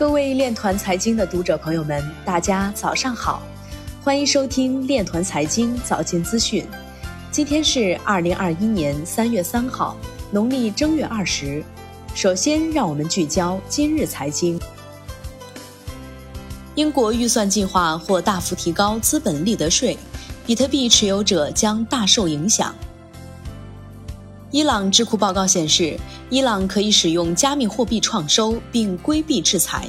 各位链团财经的读者朋友们，大家早上好，欢迎收听链团财经早间资讯。今天是二零二一年三月三号，农历正月二十。首先，让我们聚焦今日财经。英国预算计划或大幅提高资本利得税，比特币持有者将大受影响。伊朗智库报告显示，伊朗可以使用加密货币创收并规避制裁。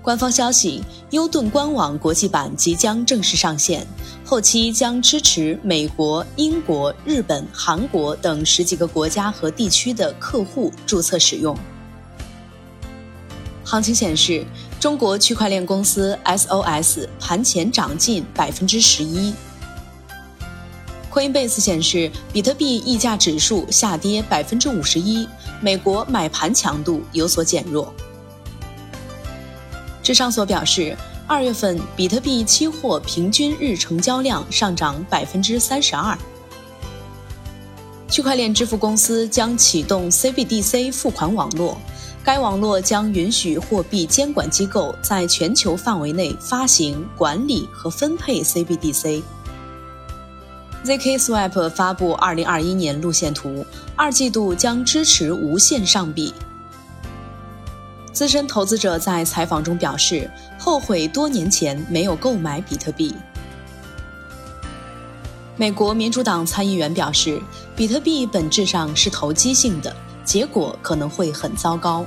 官方消息：优盾官网国际版即将正式上线，后期将支持美国、英国、日本、韩国等十几个国家和地区的客户注册使用。行情显示，中国区块链公司 SOS 盘前涨近百分之十一。Coinbase 显示，比特币溢价指数下跌百分之五十一，美国买盘强度有所减弱。智商所表示，二月份比特币期货平均日成交量上涨百分之三十二。区块链支付公司将启动 CBDC 付款网络，该网络将允许货币监管机构在全球范围内发行、管理和分配 CBDC。ZKSwap 发布2021年路线图，二季度将支持无限上币。资深投资者在采访中表示，后悔多年前没有购买比特币。美国民主党参议员表示，比特币本质上是投机性的，结果可能会很糟糕。